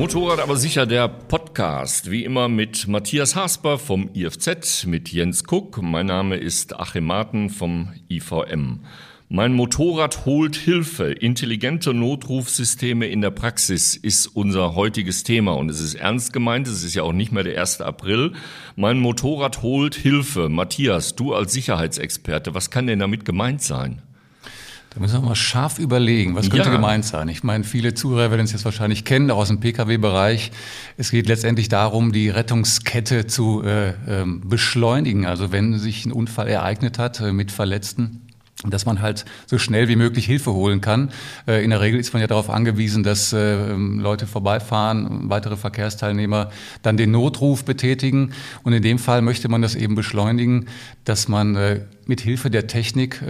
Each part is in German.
Motorrad aber sicher der Podcast. Wie immer mit Matthias Hasper vom IFZ, mit Jens Kuck. Mein Name ist Achim Marten vom IVM. Mein Motorrad holt Hilfe. Intelligente Notrufsysteme in der Praxis ist unser heutiges Thema und es ist ernst gemeint. Es ist ja auch nicht mehr der 1. April. Mein Motorrad holt Hilfe. Matthias, du als Sicherheitsexperte, was kann denn damit gemeint sein? Da müssen wir mal scharf überlegen, was könnte ja. gemeint sein. Ich meine, viele Zuhörer werden es jetzt wahrscheinlich kennen, auch aus dem Pkw-Bereich. Es geht letztendlich darum, die Rettungskette zu äh, äh, beschleunigen. Also wenn sich ein Unfall ereignet hat äh, mit Verletzten, dass man halt so schnell wie möglich Hilfe holen kann. Äh, in der Regel ist man ja darauf angewiesen, dass äh, Leute vorbeifahren, weitere Verkehrsteilnehmer dann den Notruf betätigen. Und in dem Fall möchte man das eben beschleunigen, dass man äh, mit Hilfe der Technik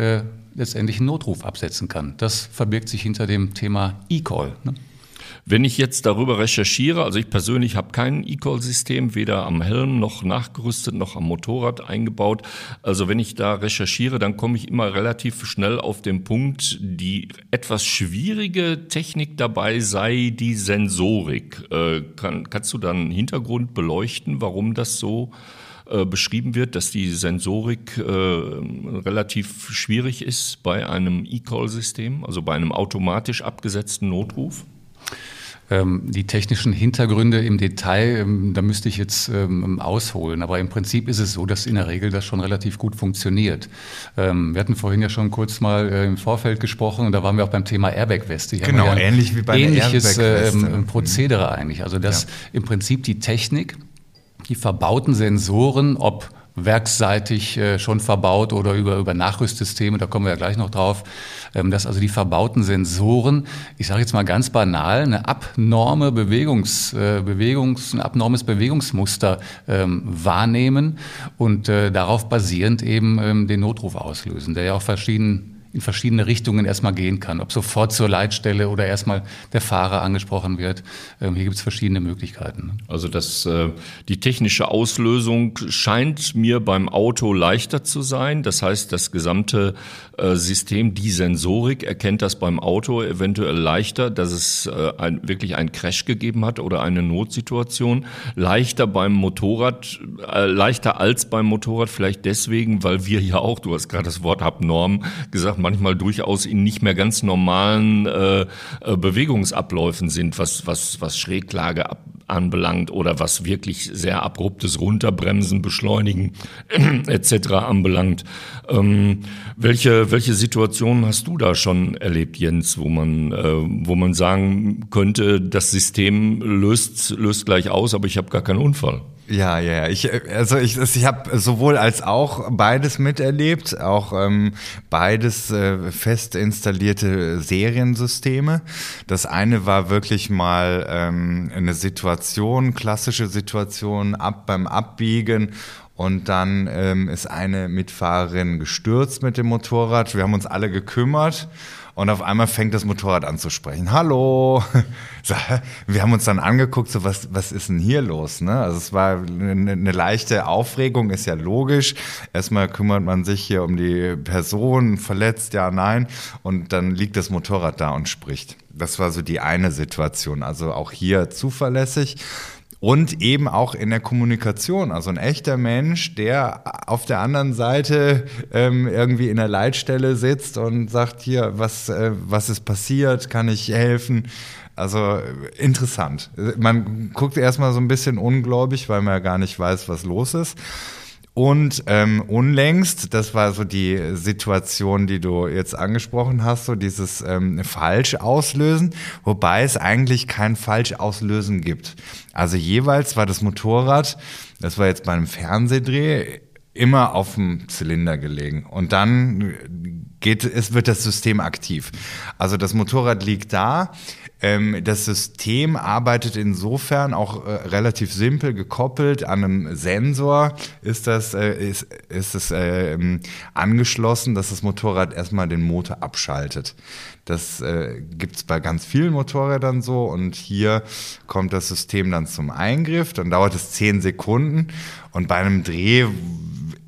letztendlich einen Notruf absetzen kann. Das verbirgt sich hinter dem Thema E-Call. Ne? Wenn ich jetzt darüber recherchiere, also ich persönlich habe kein E-Call-System, weder am Helm noch nachgerüstet noch am Motorrad eingebaut. Also wenn ich da recherchiere, dann komme ich immer relativ schnell auf den Punkt, die etwas schwierige Technik dabei sei die Sensorik. Äh, kann, kannst du dann einen Hintergrund beleuchten, warum das so äh, beschrieben wird, dass die Sensorik äh, relativ schwierig ist bei einem E-Call-System, also bei einem automatisch abgesetzten Notruf? Ähm, die technischen Hintergründe im Detail, ähm, da müsste ich jetzt ähm, ausholen. Aber im Prinzip ist es so, dass in der Regel das schon relativ gut funktioniert. wir hatten vorhin ja schon kurz mal äh, im Vorfeld gesprochen und da waren wir auch beim Thema Airbag-Weste. Genau, ja ähnlich wie bei ähnliches Airbag Prozedere eigentlich. Also dass ja. im Prinzip die Technik, die verbauten Sensoren, ob werksseitig äh, schon verbaut oder über, über Nachrüstsysteme, da kommen wir ja gleich noch drauf, ähm, dass also die verbauten Sensoren, ich sage jetzt mal ganz banal, eine abnorme Bewegungs, äh, Bewegungs, ein abnormes Bewegungsmuster ähm, wahrnehmen und äh, darauf basierend eben ähm, den Notruf auslösen, der ja auch verschieden in verschiedene Richtungen erstmal gehen kann. Ob sofort zur Leitstelle oder erstmal der Fahrer angesprochen wird. Ähm, hier gibt es verschiedene Möglichkeiten. Ne? Also das, äh, die technische Auslösung scheint mir beim Auto leichter zu sein. Das heißt, das gesamte äh, System, die Sensorik erkennt das beim Auto eventuell leichter, dass es äh, ein, wirklich einen Crash gegeben hat oder eine Notsituation. Leichter beim Motorrad, leichter als beim Motorrad, vielleicht deswegen, weil wir ja auch, du hast gerade das Wort abnorm gesagt, manchmal durchaus in nicht mehr ganz normalen äh, äh, Bewegungsabläufen sind, was, was, was Schräglage ab, anbelangt oder was wirklich sehr abruptes Runterbremsen, Beschleunigen etc. anbelangt. Ähm, welche, welche Situationen hast du da schon erlebt, Jens, wo man, äh, wo man sagen könnte, das System löst, löst gleich aus, aber ich habe gar keinen Unfall? Ja, ja, ja. Ich, also ich, ich habe sowohl als auch beides miterlebt, auch ähm, beides äh, fest installierte Seriensysteme. Das eine war wirklich mal ähm, eine Situation, klassische Situation, ab beim Abbiegen und dann ähm, ist eine Mitfahrerin gestürzt mit dem Motorrad. Wir haben uns alle gekümmert und auf einmal fängt das Motorrad an zu sprechen. Hallo! Wir haben uns dann angeguckt, so was, was ist denn hier los? Ne? Also es war eine, eine leichte Aufregung, ist ja logisch. Erstmal kümmert man sich hier um die Person, verletzt, ja, nein. Und dann liegt das Motorrad da und spricht. Das war so die eine Situation. Also auch hier zuverlässig und eben auch in der Kommunikation. Also ein echter Mensch, der auf der anderen Seite ähm, irgendwie in der Leitstelle sitzt und sagt, hier, was, äh, was ist passiert, kann ich helfen? Also interessant. Man guckt erstmal so ein bisschen ungläubig, weil man ja gar nicht weiß, was los ist. Und ähm, unlängst, das war so die Situation, die du jetzt angesprochen hast, so dieses ähm, falsch auslösen, wobei es eigentlich kein falsch auslösen gibt. Also jeweils war das Motorrad, das war jetzt bei einem Fernsehdreh, immer auf dem Zylinder gelegen. Und dann geht, es wird das System aktiv. Also das Motorrad liegt da, ähm, das System arbeitet insofern auch äh, relativ simpel gekoppelt an einem Sensor ist das äh, ist, ist es äh, angeschlossen, dass das Motorrad erstmal den Motor abschaltet. Das äh, gibt es bei ganz vielen Motorrädern so und hier kommt das System dann zum Eingriff, dann dauert es zehn Sekunden und bei einem Dreh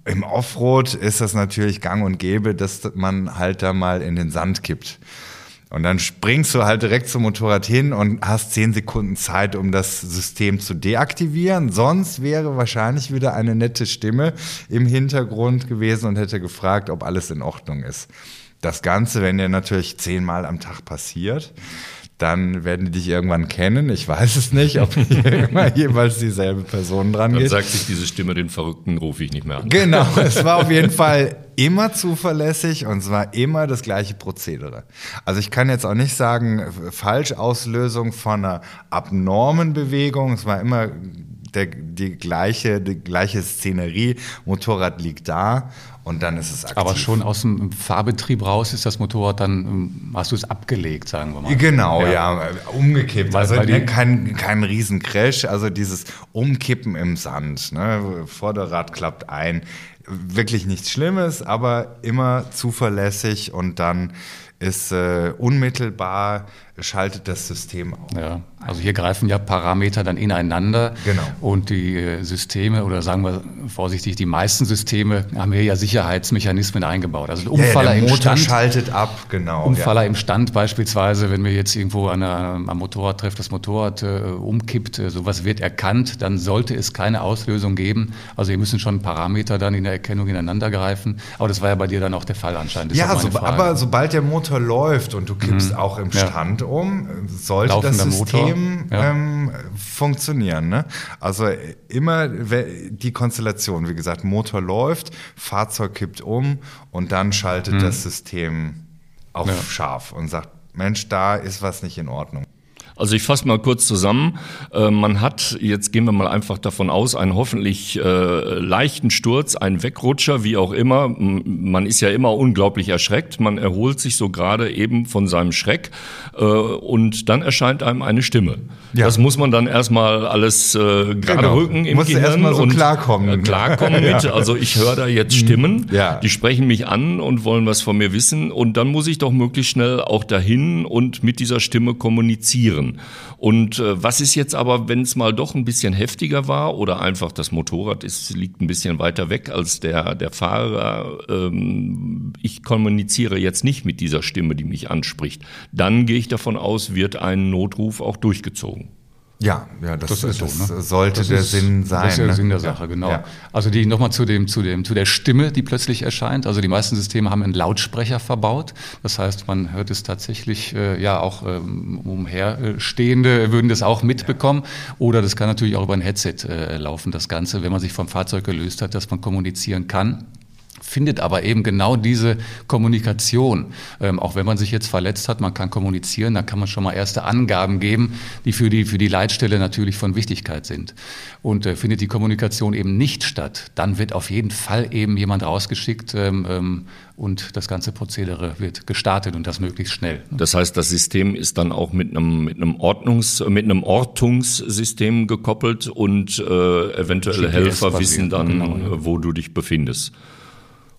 im Offroad ist das natürlich gang und gäbe, dass man halt da mal in den Sand kippt. Und dann springst du halt direkt zum Motorrad hin und hast zehn Sekunden Zeit, um das System zu deaktivieren. Sonst wäre wahrscheinlich wieder eine nette Stimme im Hintergrund gewesen und hätte gefragt, ob alles in Ordnung ist. Das Ganze, wenn dir natürlich zehnmal am Tag passiert, dann werden die dich irgendwann kennen. Ich weiß es nicht, ob immer jeweils dieselbe Person dran dann geht. Dann sagt sich diese Stimme, den Verrückten rufe ich nicht mehr an. Genau, es war auf jeden Fall immer zuverlässig und es war immer das gleiche Prozedere. Also ich kann jetzt auch nicht sagen, Falschauslösung von einer abnormen Bewegung. Es war immer der, die, gleiche, die gleiche Szenerie. Motorrad liegt da und dann ist es aktiv. Aber schon aus dem Fahrbetrieb raus ist das Motorrad dann, ähm, hast du es abgelegt, sagen wir mal. Genau, ja, ja umgekippt. Weil, also weil ne, kein, kein Riesencrash, also dieses Umkippen im Sand. Ne? Vorderrad klappt ein. Wirklich nichts Schlimmes, aber immer zuverlässig und dann ist äh, unmittelbar schaltet das System auf. Ja, also hier greifen ja Parameter dann ineinander. Genau. Und die äh, Systeme, oder sagen wir vorsichtig, die meisten Systeme haben hier ja Sicherheitsmechanismen eingebaut. Also der Umfaller ja, der Motor im Stand. schaltet ab, genau. Umfaller ja. im Stand beispielsweise, wenn wir jetzt irgendwo an einer, am Motorrad treffen, das Motorrad äh, umkippt, äh, sowas wird erkannt, dann sollte es keine Auslösung geben. Also hier müssen schon Parameter dann in der Erkennung ineinander greifen. Aber das war ja bei dir dann auch der Fall anscheinend. Das ja, so, aber sobald der Motor läuft und du kippst mhm. auch im Stand um, sollte Laufender das System ja. ähm, funktionieren. Ne? Also immer die Konstellation, wie gesagt, Motor läuft, Fahrzeug kippt um und dann schaltet mhm. das System auf ja. scharf und sagt, Mensch, da ist was nicht in Ordnung. Also ich fasse mal kurz zusammen. Äh, man hat, jetzt gehen wir mal einfach davon aus, einen hoffentlich äh, leichten Sturz, einen Wegrutscher, wie auch immer. Man ist ja immer unglaublich erschreckt. Man erholt sich so gerade eben von seinem Schreck äh, und dann erscheint einem eine Stimme. Ja. Das muss man dann erstmal alles gerade genau. rücken im Musst Gehirn so und klarkommen. Klarkommen mit. Ja. Also ich höre da jetzt mhm. Stimmen, ja. die sprechen mich an und wollen was von mir wissen und dann muss ich doch möglichst schnell auch dahin und mit dieser Stimme kommunizieren passieren. Und äh, was ist jetzt aber, wenn es mal doch ein bisschen heftiger war oder einfach das Motorrad ist, liegt ein bisschen weiter weg als der, der Fahrer, ähm, ich kommuniziere jetzt nicht mit dieser Stimme, die mich anspricht, dann gehe ich davon aus, wird ein Notruf auch durchgezogen. Ja, ja, das, das, ist das so, ne? sollte das der ist, Sinn sein. Das ist der ne? Sinn der Sache, genau. Ja. Also die nochmal zu dem, zu dem, zu der Stimme, die plötzlich erscheint. Also die meisten Systeme haben einen Lautsprecher verbaut. Das heißt, man hört es tatsächlich, äh, ja, auch ähm, umherstehende würden das auch mitbekommen. Oder das kann natürlich auch über ein Headset äh, laufen, das Ganze, wenn man sich vom Fahrzeug gelöst hat, dass man kommunizieren kann findet aber eben genau diese Kommunikation. Ähm, auch wenn man sich jetzt verletzt hat, man kann kommunizieren, dann kann man schon mal erste Angaben geben, die für die, für die Leitstelle natürlich von Wichtigkeit sind. Und äh, findet die Kommunikation eben nicht statt, dann wird auf jeden Fall eben jemand rausgeschickt ähm, ähm, und das ganze Prozedere wird gestartet und das möglichst schnell. Das heißt, das System ist dann auch mit einem, mit einem Ordnungs-, mit einem Ortungssystem gekoppelt und äh, eventuelle Helfer wissen dann, genau, ja. wo du dich befindest.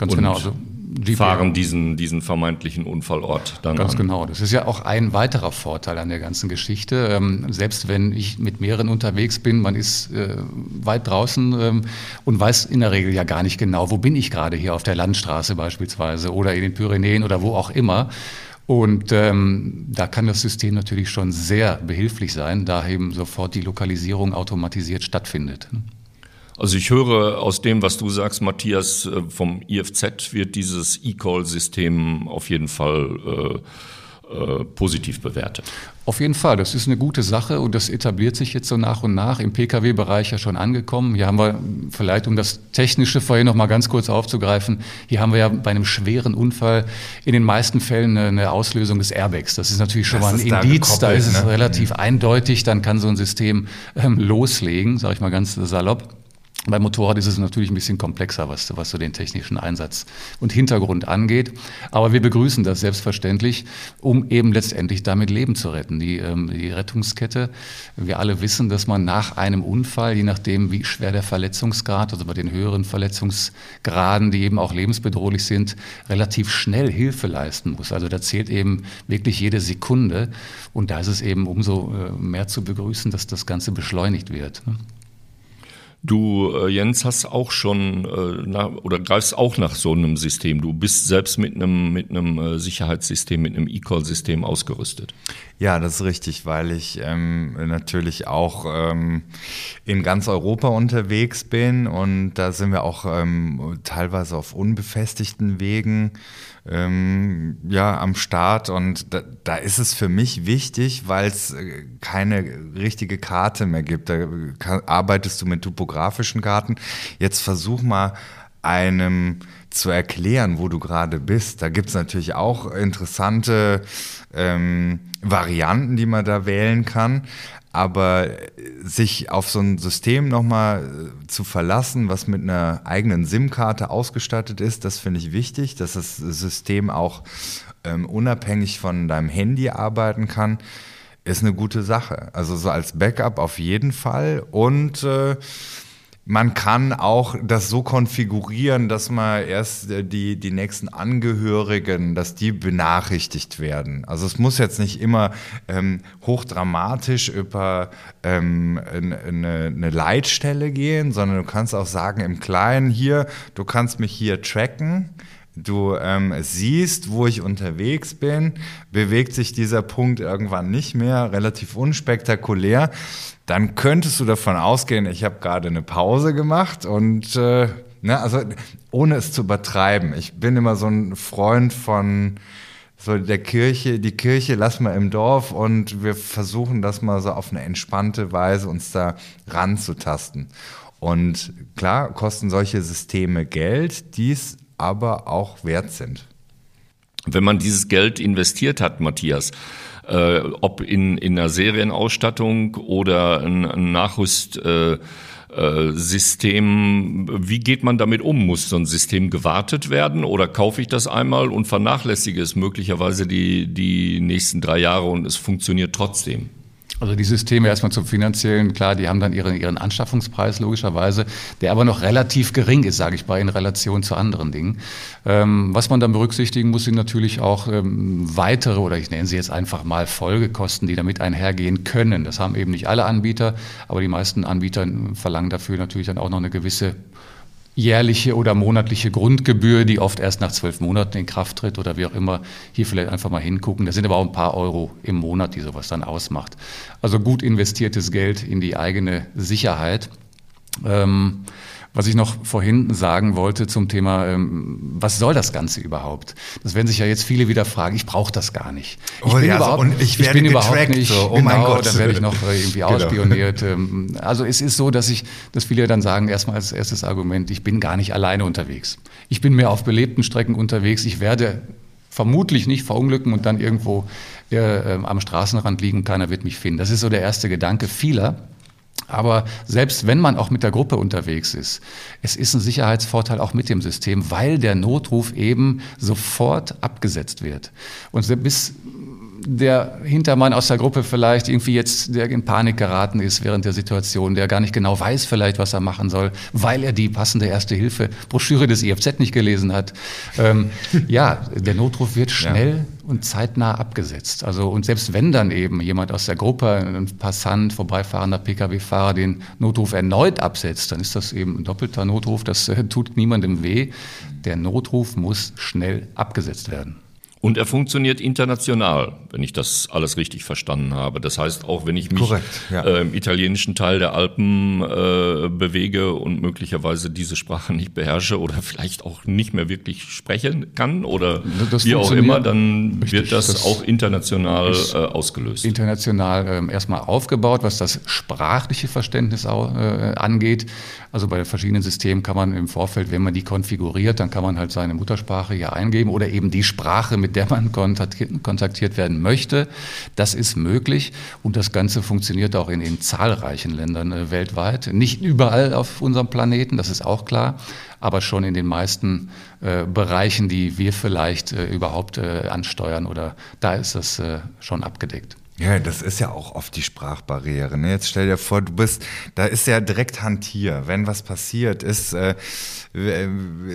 Ganz genau. Also GPR. fahren diesen, diesen vermeintlichen Unfallort dann Ganz an. genau. Das ist ja auch ein weiterer Vorteil an der ganzen Geschichte. Ähm, selbst wenn ich mit mehreren unterwegs bin, man ist äh, weit draußen ähm, und weiß in der Regel ja gar nicht genau, wo bin ich gerade hier auf der Landstraße beispielsweise oder in den Pyrenäen oder wo auch immer. Und ähm, da kann das System natürlich schon sehr behilflich sein, da eben sofort die Lokalisierung automatisiert stattfindet. Also ich höre aus dem, was du sagst, Matthias, äh, vom IFZ wird dieses E-Call-System auf jeden Fall äh, äh, positiv bewertet. Auf jeden Fall, das ist eine gute Sache und das etabliert sich jetzt so nach und nach im Pkw-Bereich ja schon angekommen. Hier haben wir vielleicht, um das Technische vorhin noch mal ganz kurz aufzugreifen, hier haben wir ja bei einem schweren Unfall in den meisten Fällen eine Auslösung des Airbags. Das ist natürlich schon das mal ein Indiz, da, da ist es ne? relativ mhm. eindeutig, dann kann so ein System ähm, loslegen, sage ich mal ganz salopp. Beim Motorrad ist es natürlich ein bisschen komplexer, was, was so den technischen Einsatz und Hintergrund angeht. Aber wir begrüßen das selbstverständlich, um eben letztendlich damit Leben zu retten. Die, ähm, die Rettungskette, wir alle wissen, dass man nach einem Unfall, je nachdem wie schwer der Verletzungsgrad, also bei den höheren Verletzungsgraden, die eben auch lebensbedrohlich sind, relativ schnell Hilfe leisten muss. Also da zählt eben wirklich jede Sekunde. Und da ist es eben umso äh, mehr zu begrüßen, dass das Ganze beschleunigt wird. Ne? Du, äh, Jens, hast auch schon äh, nach, oder greifst auch nach so einem System. Du bist selbst mit einem mit äh, Sicherheitssystem, mit einem E-Call-System ausgerüstet. Ja, das ist richtig, weil ich ähm, natürlich auch ähm, in ganz Europa unterwegs bin und da sind wir auch ähm, teilweise auf unbefestigten Wegen ähm, ja, am Start. Und da, da ist es für mich wichtig, weil es äh, keine richtige Karte mehr gibt. Da kann, arbeitest du mit topografischen Karten. Jetzt versuch mal einem zu erklären, wo du gerade bist. Da gibt es natürlich auch interessante ähm, Varianten, die man da wählen kann. Aber sich auf so ein System nochmal äh, zu verlassen, was mit einer eigenen SIM-Karte ausgestattet ist, das finde ich wichtig, dass das System auch ähm, unabhängig von deinem Handy arbeiten kann, ist eine gute Sache. Also so als Backup auf jeden Fall. Und äh, man kann auch das so konfigurieren, dass man erst äh, die, die nächsten Angehörigen, dass die benachrichtigt werden. Also es muss jetzt nicht immer ähm, hochdramatisch über ähm, eine, eine Leitstelle gehen, sondern du kannst auch sagen im Kleinen hier, du kannst mich hier tracken. Du ähm, siehst, wo ich unterwegs bin, bewegt sich dieser Punkt irgendwann nicht mehr, relativ unspektakulär dann könntest du davon ausgehen, ich habe gerade eine Pause gemacht und äh, ne, also ohne es zu übertreiben. Ich bin immer so ein Freund von so der Kirche, die Kirche lassen wir im Dorf und wir versuchen das mal so auf eine entspannte Weise uns da ranzutasten. Und klar kosten solche Systeme Geld, die es aber auch wert sind. Wenn man dieses Geld investiert hat, Matthias, äh, ob in, in einer Serienausstattung oder ein, ein Nachrüst. Äh, System, wie geht man damit um? Muss so ein System gewartet werden oder kaufe ich das einmal und vernachlässige es möglicherweise die, die nächsten drei Jahre und es funktioniert trotzdem? Also die Systeme erstmal zum finanziellen, klar, die haben dann ihren, ihren Anschaffungspreis logischerweise, der aber noch relativ gering ist, sage ich mal, in Relation zu anderen Dingen. Ähm, was man dann berücksichtigen muss, sind natürlich auch ähm, weitere oder ich nenne sie jetzt einfach mal Folgekosten, die damit einhergehen können. Das haben eben nicht alle Anbieter, aber die meisten Anbieter verlangen dafür natürlich dann auch noch eine gewisse jährliche oder monatliche Grundgebühr, die oft erst nach zwölf Monaten in Kraft tritt oder wie auch immer, hier vielleicht einfach mal hingucken. Das sind aber auch ein paar Euro im Monat, die sowas dann ausmacht. Also gut investiertes Geld in die eigene Sicherheit. Ähm, was ich noch vorhin sagen wollte zum Thema, ähm, was soll das Ganze überhaupt? Das werden sich ja jetzt viele wieder fragen. Ich brauche das gar nicht. Ich oh, bin ja, überhaupt, so, ich, ich bin überhaupt nicht. So, oh genau, mein Gott, da werde ich noch äh, irgendwie genau. ausspioniert. Ähm, also es ist so, dass ich, dass viele dann sagen, erstmal als erstes Argument, ich bin gar nicht alleine unterwegs. Ich bin mehr auf belebten Strecken unterwegs. Ich werde vermutlich nicht verunglücken und dann irgendwo äh, äh, am Straßenrand liegen. Keiner wird mich finden. Das ist so der erste Gedanke vieler. Aber selbst wenn man auch mit der Gruppe unterwegs ist, es ist ein Sicherheitsvorteil auch mit dem System, weil der Notruf eben sofort abgesetzt wird. Und bis der Hintermann aus der Gruppe vielleicht irgendwie jetzt, der in Panik geraten ist während der Situation, der gar nicht genau weiß vielleicht, was er machen soll, weil er die passende Erste-Hilfe-Broschüre des IFZ nicht gelesen hat. Ähm, ja, der Notruf wird schnell ja. und zeitnah abgesetzt. Also, und selbst wenn dann eben jemand aus der Gruppe, ein Passant, vorbeifahrender Pkw-Fahrer den Notruf erneut absetzt, dann ist das eben ein doppelter Notruf, das äh, tut niemandem weh. Der Notruf muss schnell abgesetzt werden. Und er funktioniert international, wenn ich das alles richtig verstanden habe. Das heißt, auch wenn ich mich Korrekt, ja. äh, im italienischen Teil der Alpen äh, bewege und möglicherweise diese Sprache nicht beherrsche oder vielleicht auch nicht mehr wirklich sprechen kann oder das wie auch immer, dann richtig, wird das, das, auch international äh, ausgelöst. International ähm, erstmal aufgebaut, was das sprachliche Verständnis auch, äh, angeht. Also bei verschiedenen Systemen kann man im Vorfeld, wenn man die konfiguriert, dann kann man halt seine Muttersprache hier eingeben oder eben die Sprache, mit der man kontaktiert werden möchte. Das ist möglich und das Ganze funktioniert auch in, in zahlreichen Ländern äh, weltweit. Nicht überall auf unserem Planeten, das ist auch klar, aber schon in den meisten äh, Bereichen, die wir vielleicht äh, überhaupt ansteuern oder da ist das schon abgedeckt. Ja, das ist ja auch oft die Sprachbarriere. Ne? Jetzt stell dir vor, du bist, da ist ja direkt Hand hier. Wenn was passiert ist, äh,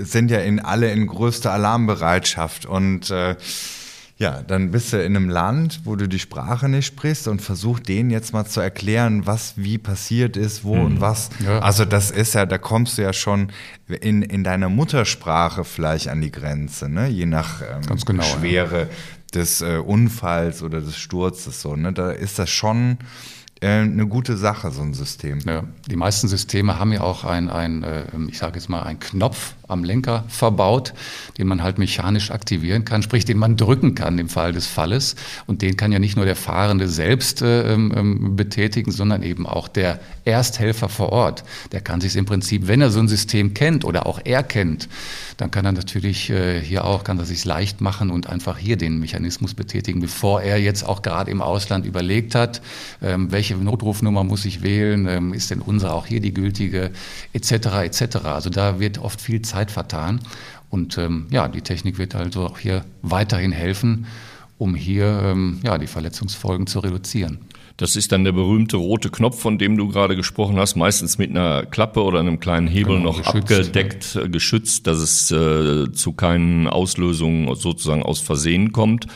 sind ja in alle in größter Alarmbereitschaft und äh, Ja, dann bist du in einem Land, wo du die Sprache nicht sprichst und versuch denen jetzt mal zu erklären, was wie passiert ist, wo mhm. und was. Ja. Also das ist ja, da kommst du ja schon in, in deiner Muttersprache vielleicht an die Grenze, ne? je nach ähm, genau, Schwere ja. des äh, Unfalls oder des Sturzes. So, ne? Da ist das schon äh, eine gute Sache, so ein System. Ja, die meisten Systeme haben ja auch ein, ein äh, ich sage jetzt mal, einen Knopf, am Lenker verbaut, den man halt mechanisch aktivieren kann, sprich den man drücken kann im Fall des Falles. Und den kann ja nicht nur der Fahrende selbst äh, ähm, ähm betätigen, sondern eben auch der Ersthelfer vor Ort. Der kann sich im Prinzip, wenn er so ein System kennt oder auch er kennt, dann kann er natürlich äh, hier auch, kann er sich leicht machen und einfach hier den Mechanismus betätigen, bevor er jetzt auch gerade im Ausland überlegt hat, ähm, welche Notrufnummer muss ich wählen, ähm, ist denn unsere auch hier die gültige, etc. etc. Also da wird oft viel Zeit Zeit vertan. Und ähm, ja, die Technik wird also auch hier weiterhin helfen, um hier ähm, ja, die Verletzungsfolgen zu reduzieren. Das ist dann der berühmte rote Knopf, von dem du gerade gesprochen hast, meistens mit einer Klappe oder einem kleinen Hebel genau, noch abgedeckt, ja. Geschützt, dass es äh, zu keinen Auslösungen sozusagen aus Versehen kommt.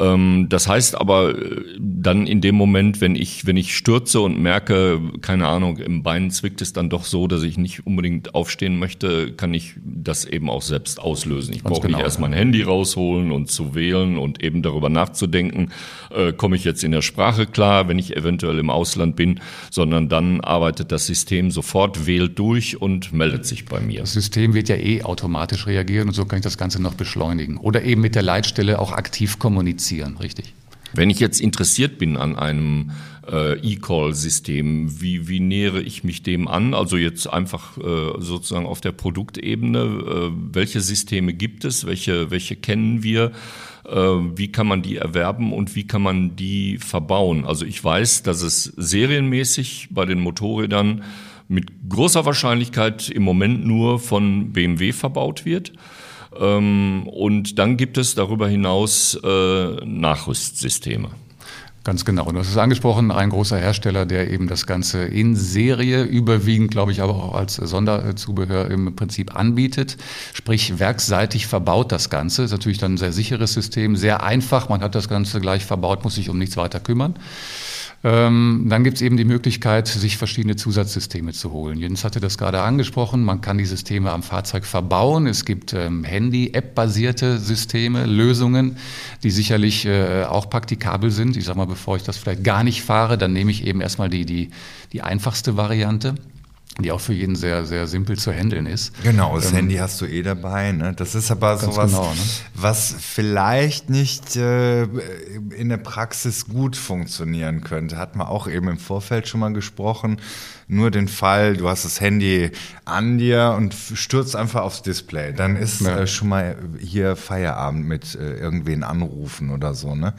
Ähm, das heißt aber äh, dann in dem Moment, wenn ich, wenn ich stürze und merke, keine Ahnung, im Bein zwickt es dann doch so, dass ich nicht unbedingt aufstehen möchte, kann ich das eben auch selbst auslösen. Ich brauche genau, nicht erst mein Handy rausholen und zu wählen und eben darüber nachzudenken, äh, komme ich jetzt in der Sprache klar, wenn ich eventuell im Ausland bin, sondern dann arbeitet das System sofort, wählt durch und meldet sich bei mir. Das System wird ja eh automatisch reagieren und so kann ich das Ganze noch beschleunigen. Oder eben mit der Leitstelle auch aktiv kommunizieren kommunizieren, richtig? Wenn ich jetzt interessiert bin an einem äh, E-Call-System, wie, wie nähere ich mich dem an? Also jetzt einfach äh, sozusagen auf der Produktebene. Äh, welche Systeme gibt es? Welche, welche kennen wir? Äh, wie kann man die erwerben und wie kann man die verbauen? Also ich weiß, dass es serienmäßig bei den Motorrädern mit großer Wahrscheinlichkeit im Moment nur von BMW verbaut wird. Ähm, und dann gibt es darüber hinaus äh, Nachrüstsysteme. Ganz genau. Und hast es angesprochen, ein großer Hersteller, der eben das Ganze in Serie überwiegend, glaube ich, aber auch als Sonderzubehör im Prinzip anbietet. Sprich, werkseitig verbaut das Ganze. Ist natürlich dann ein sehr sicheres System, sehr einfach. Man hat das Ganze gleich verbaut, muss sich um nichts weiter kümmern. Ähm, dann gibt es eben die Möglichkeit, sich verschiedene Zusatzsysteme zu holen. Jens hatte das gerade angesprochen. Man kann die Systeme am Fahrzeug verbauen. Es gibt ähm, Handy-App-basierte Systeme, Lösungen, die sicherlich äh, auch praktikabel sind. Ich sage mal, bevor ich das vielleicht gar nicht fahre, dann nehme ich eben erstmal die, die, die einfachste Variante die auch für jeden sehr, sehr simpel zu handeln ist. Genau, das ähm, Handy hast du eh dabei. Ne? Das ist aber sowas, genau, ne? was vielleicht nicht äh, in der Praxis gut funktionieren könnte. Hat man auch eben im Vorfeld schon mal gesprochen. Nur den Fall, du hast das Handy an dir und stürzt einfach aufs Display. Dann ist ja. äh, schon mal hier Feierabend mit äh, irgendwen anrufen oder so. Ne?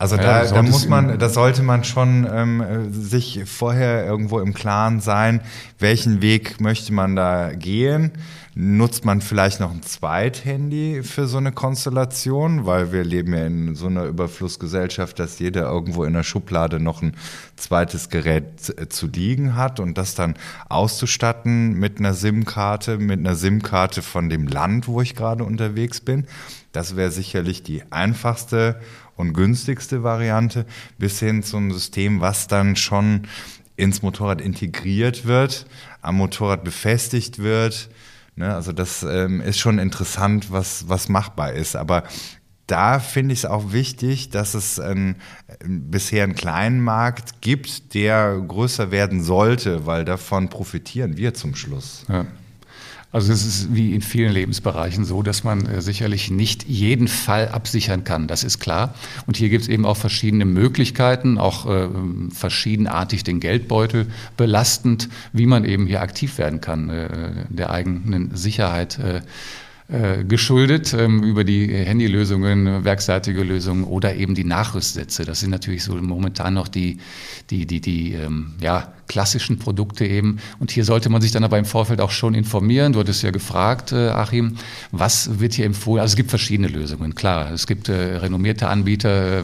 Also ja, da, da muss man, da sollte man schon ähm, sich vorher irgendwo im Klaren sein, welchen Weg möchte man da gehen. Nutzt man vielleicht noch ein Zweithandy für so eine Konstellation, weil wir leben ja in so einer Überflussgesellschaft, dass jeder irgendwo in der Schublade noch ein zweites Gerät zu liegen hat und das dann auszustatten mit einer SIM-Karte, mit einer SIM-Karte von dem Land, wo ich gerade unterwegs bin. Das wäre sicherlich die einfachste und günstigste Variante bis hin zu einem System, was dann schon ins Motorrad integriert wird, am Motorrad befestigt wird. Ne, also das ähm, ist schon interessant, was, was machbar ist. Aber da finde ich es auch wichtig, dass es ein, bisher einen kleinen Markt gibt, der größer werden sollte, weil davon profitieren wir zum Schluss. Ja. Also es ist wie in vielen Lebensbereichen so, dass man äh, sicherlich nicht jeden Fall absichern kann, das ist klar. Und hier gibt es eben auch verschiedene Möglichkeiten, auch äh, verschiedenartig den Geldbeutel belastend, wie man eben hier aktiv werden kann, äh, der eigenen Sicherheit äh, geschuldet ähm, über die Handylösungen, werkseitige Lösungen oder eben die Nachrüstsätze. Das sind natürlich so momentan noch die, die, die, die ähm, ja, klassischen Produkte eben. Und hier sollte man sich dann aber im Vorfeld auch schon informieren. Du hattest ja gefragt, äh, Achim, was wird hier empfohlen? Also es gibt verschiedene Lösungen, klar. Es gibt äh, renommierte Anbieter.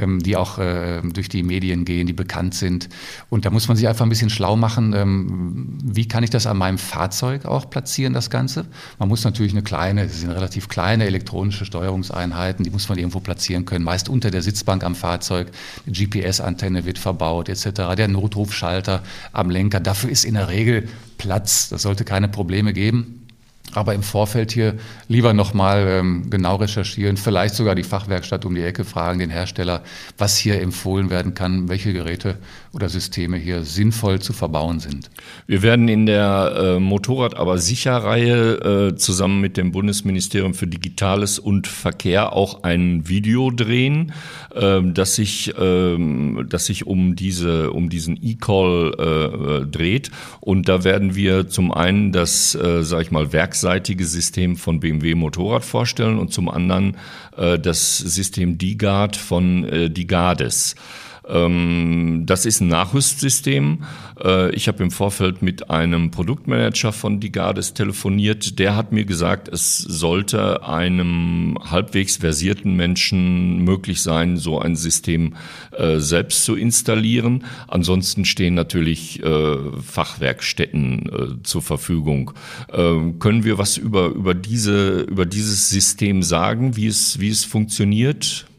Ähm, die auch äh, durch die Medien gehen, die bekannt sind. Und da muss man sich einfach ein bisschen schlau machen, ähm, wie kann ich das an meinem Fahrzeug auch platzieren, das Ganze. Man muss natürlich eine kleine, das sind relativ kleine elektronische Steuerungseinheiten, die muss man irgendwo platzieren können, meist unter der Sitzbank am Fahrzeug. Eine GPS-Antenne wird verbaut etc. Der Notrufschalter am Lenker. Dafür ist in der Regel Platz. Das sollte keine Probleme geben. Aber im Vorfeld hier lieber nochmal ähm, genau recherchieren, vielleicht sogar die Fachwerkstatt um die Ecke fragen, den Hersteller, was hier empfohlen werden kann, welche Geräte oder Systeme hier sinnvoll zu verbauen sind. Wir werden in der äh, Motorrad aber Sicherreihe äh, zusammen mit dem Bundesministerium für Digitales und Verkehr auch ein Video drehen, äh, das sich, ähm, das sich um diese, um diesen E-Call äh, dreht. Und da werden wir zum einen das, äh, sag ich mal, Werks werksseitige System von BMW Motorrad vorstellen und zum anderen äh, das System DiGuard von äh, DiGuardis. Ähm, das ist ein Nachrüstsystem. Äh, ich habe im Vorfeld mit einem Produktmanager von Digades telefoniert. Der hat mir gesagt, es sollte einem halbwegs versierten Menschen möglich sein, so ein System äh, selbst zu installieren. Ansonsten stehen natürlich äh, Fachwerkstätten zur Verfügung. Ähm, können wir was über, über, diese, über dieses System sagen, wie es, wie es funktioniert?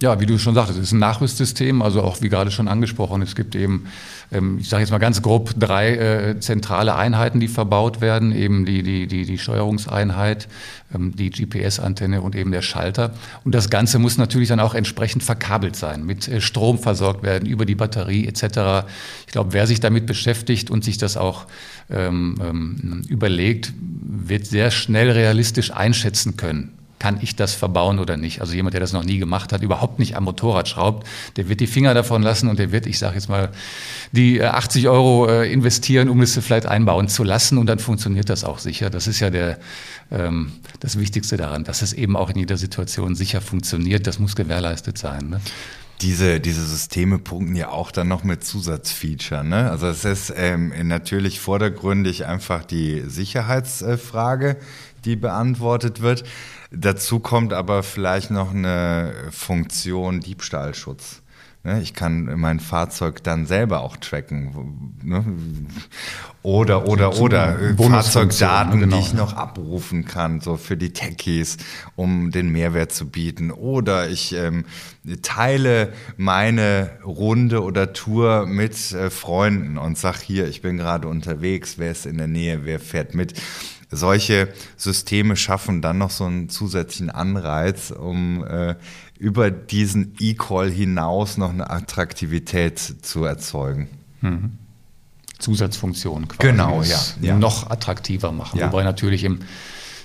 Ja, wie du schon sagtest, es ist ein Nachrüstsystem, also auch wie gerade schon angesprochen, es gibt eben, ähm, ich sage jetzt mal ganz grob, drei äh, zentrale Einheiten, die verbaut werden, eben die, die, die, die Steuerungseinheit, ähm, die GPS-Antenne und eben der Schalter. Und das Ganze muss natürlich dann auch entsprechend verkabelt sein, mit äh, Strom versorgt werden, über die Batterie etc. Ich glaube, wer sich damit beschäftigt und sich das auch ähm, überlegt, wird sehr schnell realistisch einschätzen können, kann ich das verbauen oder nicht. Also jemand, der das noch nie gemacht hat, überhaupt nicht am Motorrad schraubt, der wird die Finger davon lassen und der wird, ich sage jetzt mal, die 80 äh, Euro äh, investieren, um es vielleicht einbauen zu lassen und dann funktioniert das auch sicher. Das ist ja der, ähm, das Wichtigste daran, dass es eben auch in jeder Situation sicher funktioniert. Das muss gewährleistet sein. Ne? diese, diese Systeme punkten ja auch dann noch mit Zusatzfeature. Ne? Also es ist ähm, natürlich vordergründig einfach die Sicherheitsfrage, die beantwortet wird. Dazu kommt aber vielleicht noch eine Funktion Diebstahlschutz. Ne, ich kann mein Fahrzeug dann selber auch tracken. Ne? Oder, oder, oder Fahrzeugdaten, genau. die ich noch abrufen kann, so für die Techies, um den Mehrwert zu bieten. Oder ich ähm, teile meine Runde oder Tour mit äh, Freunden und sag hier, ich bin gerade unterwegs, wer ist in der Nähe, wer fährt mit solche Systeme schaffen dann noch so einen zusätzlichen Anreiz, um äh, über diesen E-Call hinaus noch eine Attraktivität zu erzeugen. Mhm. Zusatzfunktion quasi. Genau, ja, ja. Noch attraktiver machen. Ja. Wobei natürlich im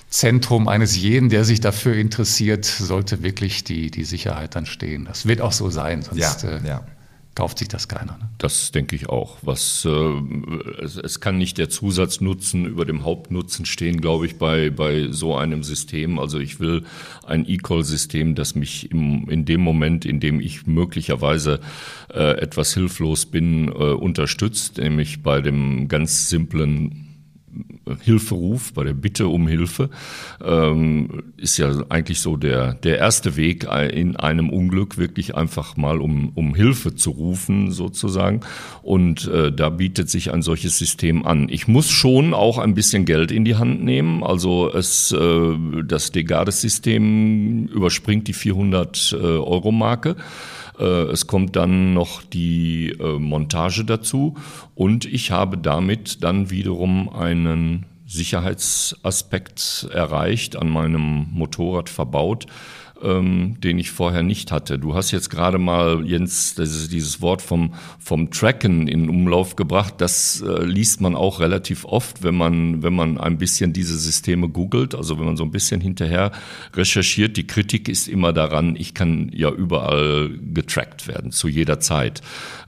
Zentrum eines jeden, der sich dafür interessiert, sollte wirklich die, die Sicherheit dann stehen. Das wird auch so sein, sonst ja, äh, kauft sich das keiner. Ne? Das denke ich auch. Was, äh, es, es, kann nicht der Zusatznutzen über dem Hauptnutzen stehen, glaube ich, bei, bei so einem System. Also ich will ein E-Call-System, das mich im, in dem Moment, in dem ich möglicherweise äh, etwas hilflos bin, äh, unterstützt, nämlich bei dem ganz simplen Hilferuf, bei der Bitte um Hilfe, ähm, ist ja eigentlich so der, der erste Weg in einem Unglück, wirklich einfach mal um, um Hilfe zu rufen, sozusagen. Und äh, da bietet sich ein solches System an. Ich muss schon auch ein bisschen Geld in die Hand nehmen. Also es, äh, das Degades-System überspringt die 400 äh, Euro Marke. Äh, es kommt dann noch die äh, Montage dazu und ich habe damit dann wiederum einen Sicherheitsaspekt erreicht, an meinem Motorrad verbaut, ähm, den ich vorher nicht hatte. Du hast jetzt gerade mal, Jens, dieses Wort vom, vom Tracken in Umlauf gebracht. Das äh, liest man auch relativ oft, wenn man, wenn man ein bisschen diese Systeme googelt, also wenn man so ein bisschen hinterher recherchiert. Die Kritik ist immer daran, ich kann ja überall getrackt werden, zu jeder Zeit.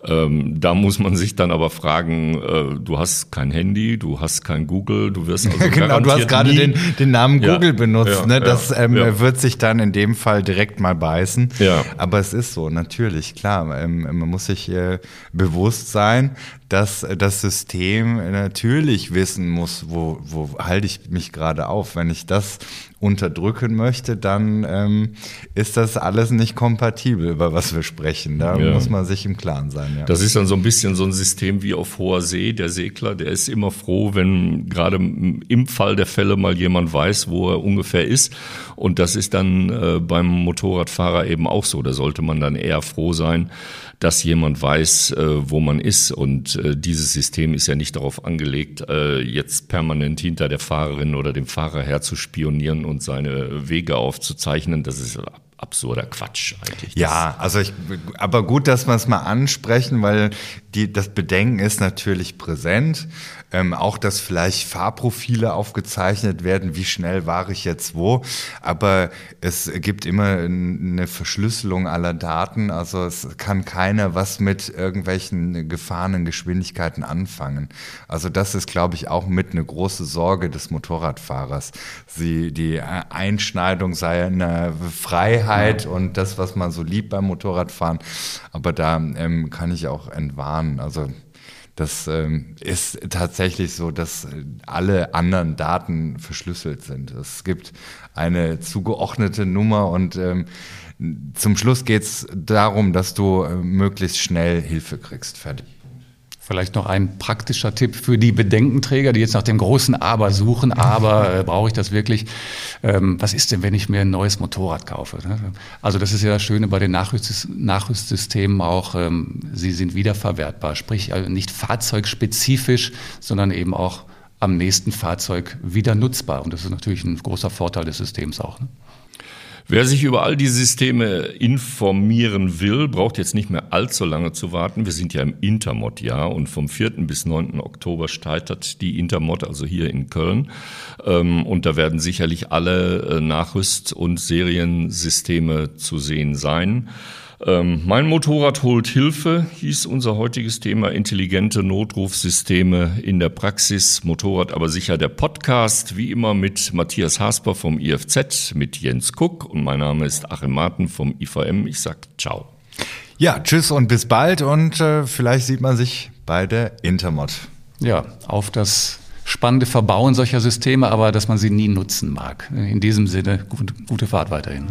Ähm, da muss man sich dann aber fragen, äh, du hast kein Handy, du hast kein Google, du wirst also Genau, du hast gerade den, den Namen Google ja, benutzt. Ja, ne? Das ähm, wird sich dann in dem Fall direkt mal beißen. Ja. Aber es ist so, natürlich, klar. Ähm, man muss sich äh, bewusst sein, dass das System natürlich wissen muss, wo, wo halte ich mich gerade auf. Wenn ich das unterdrücken möchte, dann ähm, ist das alles nicht kompatibel, über was wir sprechen. Da ja. muss man sich im Klaren sein. Ja. Das ist dann so ein bisschen so ein System wie auf hoher See. Der Segler, der ist immer froh, wenn gerade im Fall der Fälle mal jemand weiß, wo er ungefähr ist. Und das ist dann äh, beim Motorradfahrer eben auch so. Da sollte man dann eher froh sein, dass jemand weiß, äh, wo man ist. Und äh, dieses System ist ja nicht darauf angelegt, äh, jetzt permanent hinter der Fahrerin oder dem Fahrer herzuspionieren und seine Wege aufzuzeichnen. Das ist absurder Quatsch eigentlich. Ja, also ich, aber gut, dass wir es mal ansprechen, weil die, das Bedenken ist natürlich präsent. Ähm, auch, dass vielleicht Fahrprofile aufgezeichnet werden, wie schnell war ich jetzt wo. Aber es gibt immer eine Verschlüsselung aller Daten. Also es kann keiner was mit irgendwelchen gefahrenen Geschwindigkeiten anfangen. Also das ist, glaube ich, auch mit eine große Sorge des Motorradfahrers. Sie, die Einschneidung seiner Freiheit ja. und das, was man so liebt beim Motorradfahren. Aber da ähm, kann ich auch entwarnen. Also das ähm, ist tatsächlich so, dass alle anderen Daten verschlüsselt sind. Es gibt eine zugeordnete Nummer und ähm, zum Schluss geht es darum, dass du äh, möglichst schnell Hilfe kriegst. Fertig. Vielleicht noch ein praktischer Tipp für die Bedenkenträger, die jetzt nach dem großen Aber suchen. Aber äh, brauche ich das wirklich? Ähm, was ist denn, wenn ich mir ein neues Motorrad kaufe? Ne? Also das ist ja das Schöne bei den Nachrüst Nachrüstsystemen auch. Ähm, sie sind wiederverwertbar, sprich also nicht fahrzeugspezifisch, sondern eben auch am nächsten Fahrzeug wieder nutzbar. Und das ist natürlich ein großer Vorteil des Systems auch. Ne? Wer sich über all die Systeme informieren will, braucht jetzt nicht mehr allzu lange zu warten. Wir sind ja im Intermod-Jahr und vom 4. bis 9. Oktober startet die Intermod, also hier in Köln. Ähm, und da werden sicherlich alle äh, Nachrüst- und Seriensysteme zu sehen sein. Ähm, mein Motorrad holt Hilfe, hieß unser heutiges Thema, intelligente Notrufsysteme in der Praxis, Motorrad aber sicher der Podcast, wie immer mit Matthias Hasper vom IFZ, mit Jens Kuck und mein Name ist Achim Marten vom IVM. Ich sag ciao. Ja, tschüss und bis bald und äh, vielleicht sieht man sich bei der Intermod. Ja, auf das spannende Verbauen solcher Systeme, aber dass man sie nie nutzen mag. In diesem Sinne, gute, gute Fahrt weiterhin.